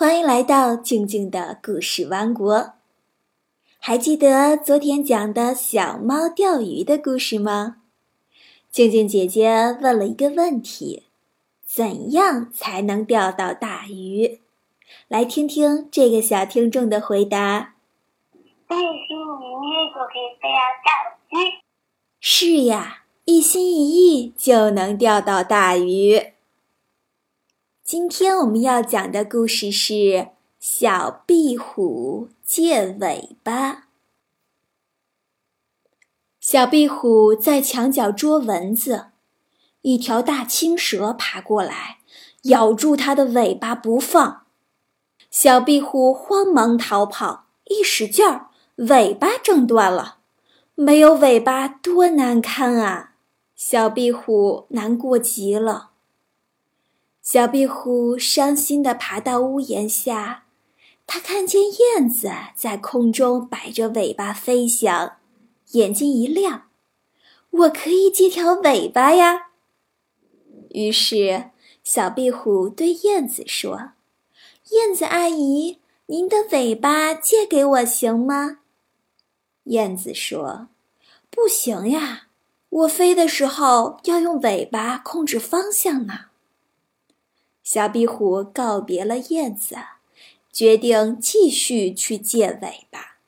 欢迎来到静静的故事王国。还记得昨天讲的小猫钓鱼的故事吗？静静姐姐问了一个问题：怎样才能钓到大鱼？来听听这个小听众的回答。一心一意就可以钓到鱼。是呀，一心一意就能钓到大鱼。今天我们要讲的故事是《小壁虎借尾巴》。小壁虎在墙角捉蚊子，一条大青蛇爬过来，咬住它的尾巴不放。小壁虎慌忙逃跑，一使劲儿，尾巴挣断了。没有尾巴多难堪啊！小壁虎难过极了。小壁虎伤心地爬到屋檐下，它看见燕子在空中摆着尾巴飞翔，眼睛一亮：“我可以借条尾巴呀！”于是，小壁虎对燕子说：“燕子阿姨，您的尾巴借给我行吗？”燕子说：“不行呀，我飞的时候要用尾巴控制方向呢。”小壁虎告别了燕子，决定继续去借尾巴。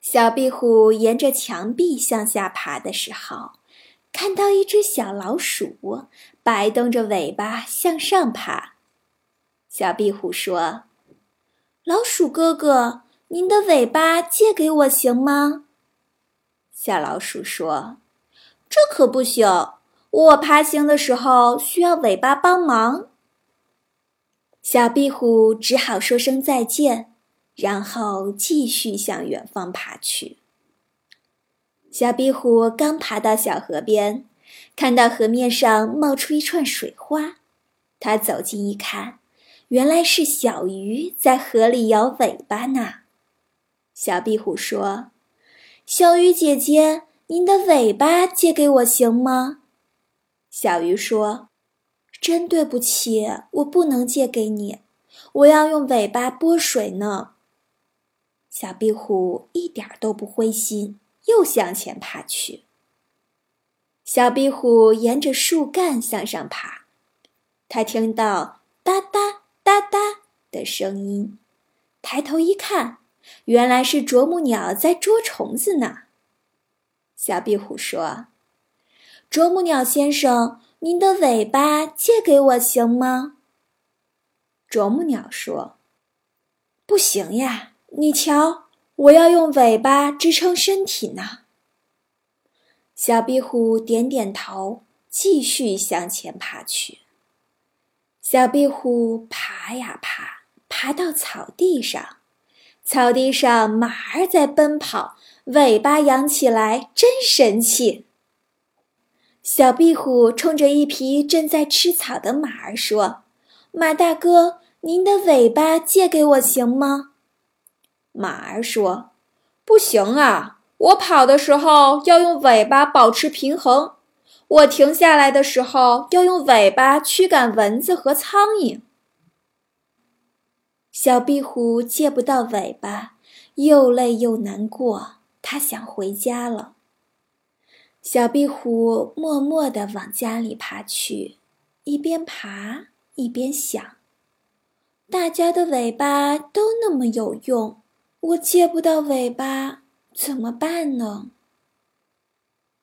小壁虎沿着墙壁向下爬的时候，看到一只小老鼠摆动着尾巴向上爬。小壁虎说：“老鼠哥哥，您的尾巴借给我行吗？”小老鼠说：“这可不行。”我爬行的时候需要尾巴帮忙。小壁虎只好说声再见，然后继续向远方爬去。小壁虎刚爬到小河边，看到河面上冒出一串水花，它走近一看，原来是小鱼在河里摇尾巴呢。小壁虎说：“小鱼姐姐，您的尾巴借给我行吗？”小鱼说：“真对不起，我不能借给你，我要用尾巴拨水呢。”小壁虎一点都不灰心，又向前爬去。小壁虎沿着树干向上爬，它听到哒哒哒哒的声音，抬头一看，原来是啄木鸟在捉虫子呢。小壁虎说。啄木鸟先生，您的尾巴借给我行吗？啄木鸟说：“不行呀，你瞧，我要用尾巴支撑身体呢。”小壁虎点点头，继续向前爬去。小壁虎爬呀爬，爬到草地上，草地上马儿在奔跑，尾巴扬起来，真神气。小壁虎冲着一匹正在吃草的马儿说：“马大哥，您的尾巴借给我行吗？”马儿说：“不行啊，我跑的时候要用尾巴保持平衡，我停下来的时候要用尾巴驱赶蚊子和苍蝇。”小壁虎借不到尾巴，又累又难过，它想回家了。小壁虎默默地往家里爬去，一边爬一边想：“大家的尾巴都那么有用，我借不到尾巴怎么办呢？”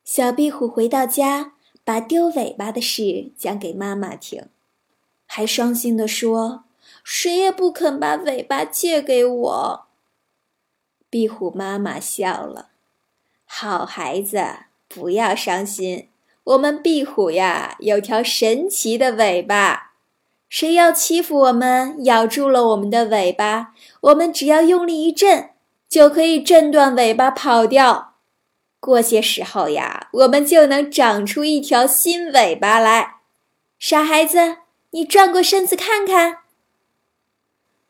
小壁虎回到家，把丢尾巴的事讲给妈妈听，还伤心地说：“谁也不肯把尾巴借给我。”壁虎妈妈笑了：“好孩子。”不要伤心，我们壁虎呀有条神奇的尾巴，谁要欺负我们，咬住了我们的尾巴，我们只要用力一震，就可以震断尾巴跑掉。过些时候呀，我们就能长出一条新尾巴来。傻孩子，你转过身子看看。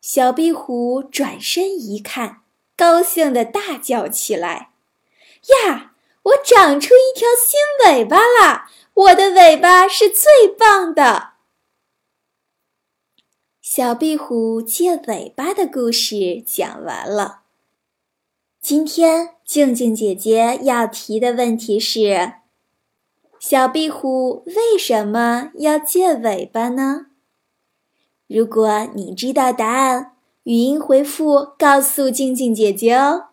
小壁虎转身一看，高兴地大叫起来：“呀！”我长出一条新尾巴啦！我的尾巴是最棒的。小壁虎借尾巴的故事讲完了。今天静静姐姐要提的问题是：小壁虎为什么要借尾巴呢？如果你知道答案，语音回复告诉静静姐姐哦。